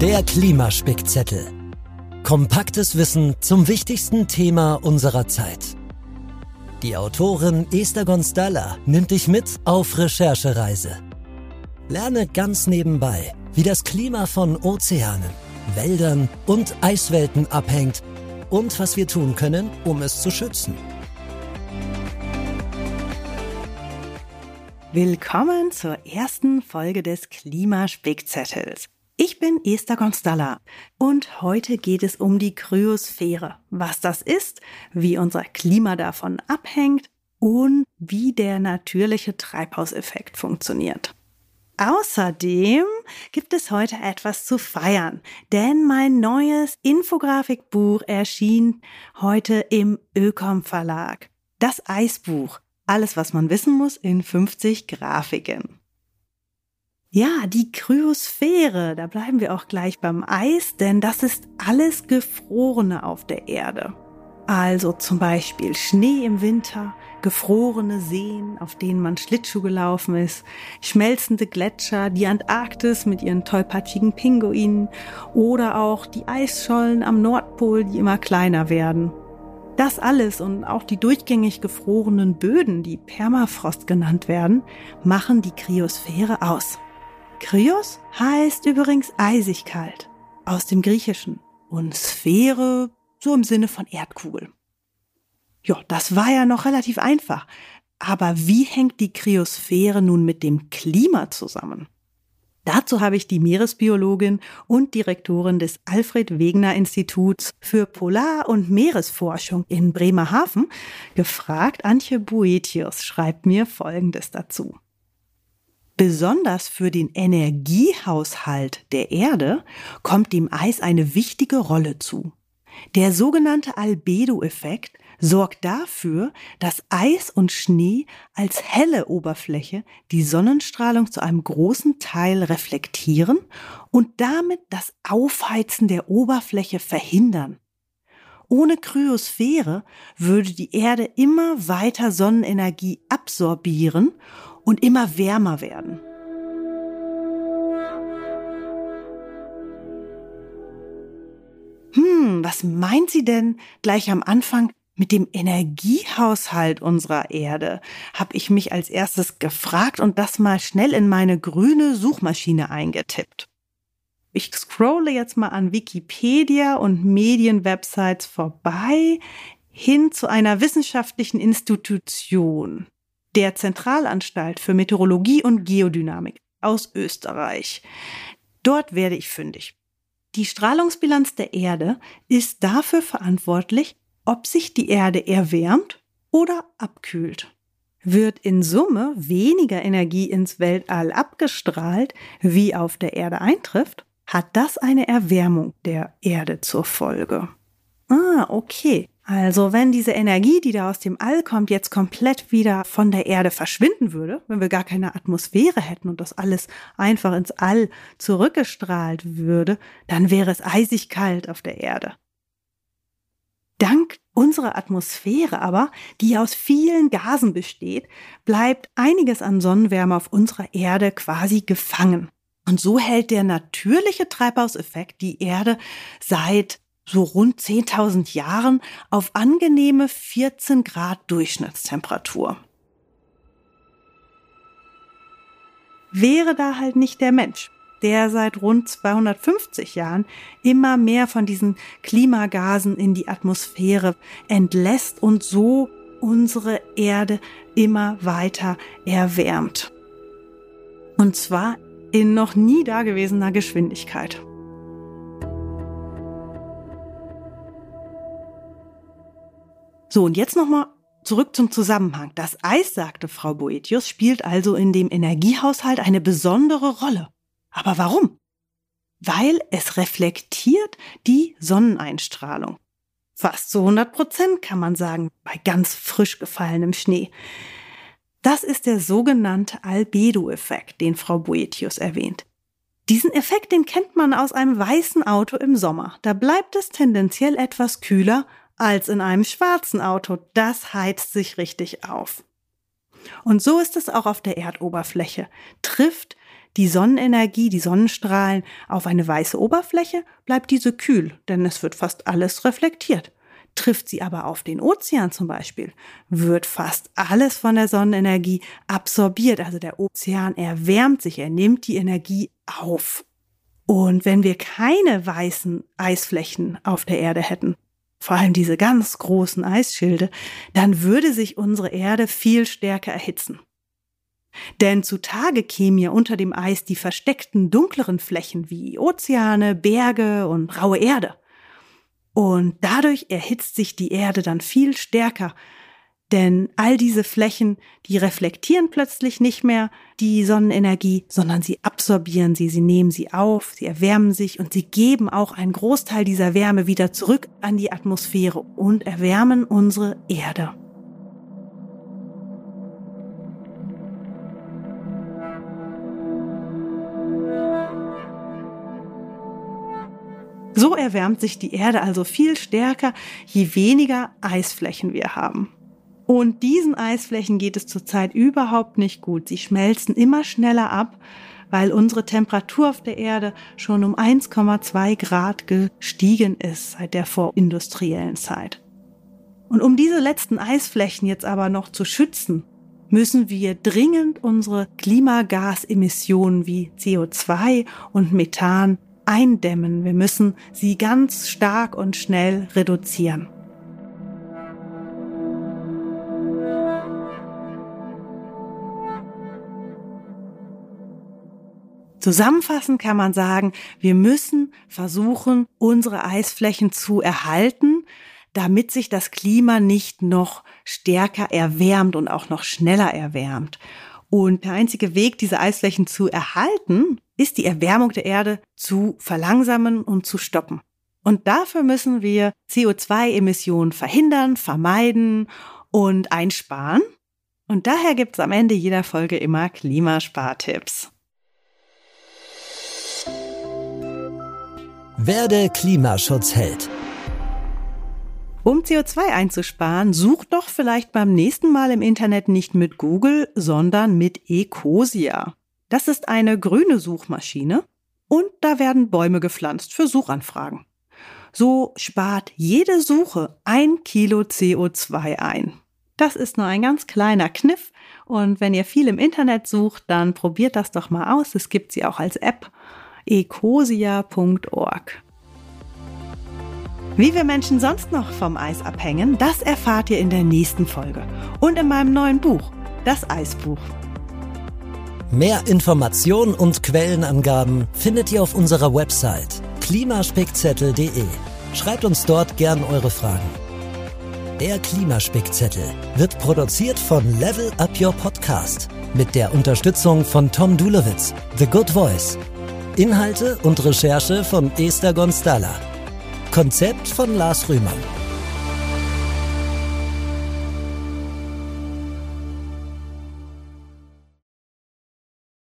Der Klimaspickzettel. Kompaktes Wissen zum wichtigsten Thema unserer Zeit. Die Autorin Esther Gonstalla nimmt dich mit auf Recherchereise. Lerne ganz nebenbei, wie das Klima von Ozeanen, Wäldern und Eiswelten abhängt und was wir tun können, um es zu schützen. Willkommen zur ersten Folge des Klimaspickzettels. Ich bin Esther Gonstalla und heute geht es um die Kryosphäre, was das ist, wie unser Klima davon abhängt und wie der natürliche Treibhauseffekt funktioniert. Außerdem gibt es heute etwas zu feiern, denn mein neues Infografikbuch erschien heute im Ökom Verlag. Das Eisbuch. Alles, was man wissen muss in 50 Grafiken. Ja, die Kryosphäre, da bleiben wir auch gleich beim Eis, denn das ist alles Gefrorene auf der Erde. Also zum Beispiel Schnee im Winter, gefrorene Seen, auf denen man Schlittschuh gelaufen ist, schmelzende Gletscher, die Antarktis mit ihren tollpatschigen Pinguinen oder auch die Eisschollen am Nordpol, die immer kleiner werden. Das alles und auch die durchgängig gefrorenen Böden, die Permafrost genannt werden, machen die Kryosphäre aus. Kryos heißt übrigens eisig kalt aus dem Griechischen und Sphäre so im Sinne von Erdkugel. Ja, das war ja noch relativ einfach. Aber wie hängt die Kryosphäre nun mit dem Klima zusammen? Dazu habe ich die Meeresbiologin und Direktorin des Alfred Wegener Instituts für Polar- und Meeresforschung in Bremerhaven gefragt. Antje Boetius schreibt mir Folgendes dazu. Besonders für den Energiehaushalt der Erde kommt dem Eis eine wichtige Rolle zu. Der sogenannte Albedo-Effekt sorgt dafür, dass Eis und Schnee als helle Oberfläche die Sonnenstrahlung zu einem großen Teil reflektieren und damit das Aufheizen der Oberfläche verhindern. Ohne Kryosphäre würde die Erde immer weiter Sonnenenergie absorbieren und immer wärmer werden. Hm, was meint sie denn gleich am Anfang mit dem Energiehaushalt unserer Erde? Habe ich mich als erstes gefragt und das mal schnell in meine grüne Suchmaschine eingetippt. Ich scrolle jetzt mal an Wikipedia und Medienwebsites vorbei hin zu einer wissenschaftlichen Institution der Zentralanstalt für Meteorologie und Geodynamik aus Österreich. Dort werde ich fündig. Die Strahlungsbilanz der Erde ist dafür verantwortlich, ob sich die Erde erwärmt oder abkühlt. Wird in Summe weniger Energie ins Weltall abgestrahlt, wie auf der Erde eintrifft, hat das eine Erwärmung der Erde zur Folge. Ah, okay. Also wenn diese Energie, die da aus dem All kommt, jetzt komplett wieder von der Erde verschwinden würde, wenn wir gar keine Atmosphäre hätten und das alles einfach ins All zurückgestrahlt würde, dann wäre es eisig kalt auf der Erde. Dank unserer Atmosphäre aber, die aus vielen Gasen besteht, bleibt einiges an Sonnenwärme auf unserer Erde quasi gefangen. Und so hält der natürliche Treibhauseffekt die Erde seit so rund 10.000 Jahren auf angenehme 14 Grad Durchschnittstemperatur. Wäre da halt nicht der Mensch, der seit rund 250 Jahren immer mehr von diesen Klimagasen in die Atmosphäre entlässt und so unsere Erde immer weiter erwärmt. Und zwar in noch nie dagewesener Geschwindigkeit. So, und jetzt nochmal zurück zum Zusammenhang. Das Eis, sagte Frau Boetius, spielt also in dem Energiehaushalt eine besondere Rolle. Aber warum? Weil es reflektiert die Sonneneinstrahlung. Fast zu 100 Prozent kann man sagen, bei ganz frisch gefallenem Schnee. Das ist der sogenannte Albedo-Effekt, den Frau Boetius erwähnt. Diesen Effekt, den kennt man aus einem weißen Auto im Sommer. Da bleibt es tendenziell etwas kühler als in einem schwarzen Auto. Das heizt sich richtig auf. Und so ist es auch auf der Erdoberfläche. Trifft die Sonnenenergie, die Sonnenstrahlen auf eine weiße Oberfläche, bleibt diese kühl, denn es wird fast alles reflektiert. Trifft sie aber auf den Ozean zum Beispiel, wird fast alles von der Sonnenenergie absorbiert. Also der Ozean erwärmt sich, er nimmt die Energie auf. Und wenn wir keine weißen Eisflächen auf der Erde hätten, vor allem diese ganz großen Eisschilde, dann würde sich unsere Erde viel stärker erhitzen. Denn zutage kämen ja unter dem Eis die versteckten dunkleren Flächen wie Ozeane, Berge und raue Erde. Und dadurch erhitzt sich die Erde dann viel stärker. Denn all diese Flächen, die reflektieren plötzlich nicht mehr die Sonnenenergie, sondern sie absorbieren sie, sie nehmen sie auf, sie erwärmen sich und sie geben auch einen Großteil dieser Wärme wieder zurück an die Atmosphäre und erwärmen unsere Erde. So erwärmt sich die Erde also viel stärker, je weniger Eisflächen wir haben. Und diesen Eisflächen geht es zurzeit überhaupt nicht gut. Sie schmelzen immer schneller ab, weil unsere Temperatur auf der Erde schon um 1,2 Grad gestiegen ist seit der vorindustriellen Zeit. Und um diese letzten Eisflächen jetzt aber noch zu schützen, müssen wir dringend unsere Klimagasemissionen wie CO2 und Methan eindämmen. Wir müssen sie ganz stark und schnell reduzieren. Zusammenfassend kann man sagen, wir müssen versuchen, unsere Eisflächen zu erhalten, damit sich das Klima nicht noch stärker erwärmt und auch noch schneller erwärmt. Und der einzige Weg, diese Eisflächen zu erhalten, ist die Erwärmung der Erde zu verlangsamen und zu stoppen. Und dafür müssen wir CO2-Emissionen verhindern, vermeiden und einsparen. Und daher gibt's am Ende jeder Folge immer Klimaspartipps. Werde Klimaschutzheld. Um CO2 einzusparen, sucht doch vielleicht beim nächsten Mal im Internet nicht mit Google, sondern mit Ecosia. Das ist eine grüne Suchmaschine und da werden Bäume gepflanzt für Suchanfragen. So spart jede Suche ein Kilo CO2 ein. Das ist nur ein ganz kleiner Kniff und wenn ihr viel im Internet sucht, dann probiert das doch mal aus. Es gibt sie auch als App ecosia.org. Wie wir Menschen sonst noch vom Eis abhängen, das erfahrt ihr in der nächsten Folge und in meinem neuen Buch, das Eisbuch. Mehr Informationen und Quellenangaben findet ihr auf unserer Website klimaspickzettel.de. Schreibt uns dort gern eure Fragen. Der Klimaspickzettel wird produziert von Level Up Your Podcast mit der Unterstützung von Tom Dulowitz, The Good Voice. Inhalte und Recherche von Esther Gonstalla. Konzept von Lars Rühmann.